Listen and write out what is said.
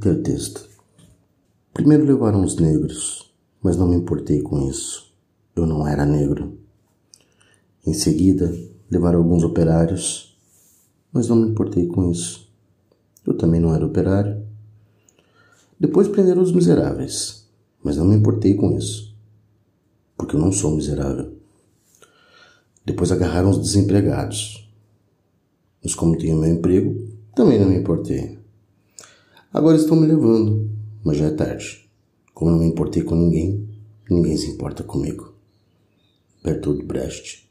Intertexto. Primeiro levaram os negros, mas não me importei com isso. Eu não era negro. Em seguida, levaram alguns operários, mas não me importei com isso. Eu também não era operário. Depois prenderam os miseráveis, mas não me importei com isso, porque eu não sou miserável. Depois agarraram os desempregados, mas como tinha meu emprego, também não me importei. Agora estão me levando, mas já é tarde. Como não me importei com ninguém, ninguém se importa comigo. Bertold Brecht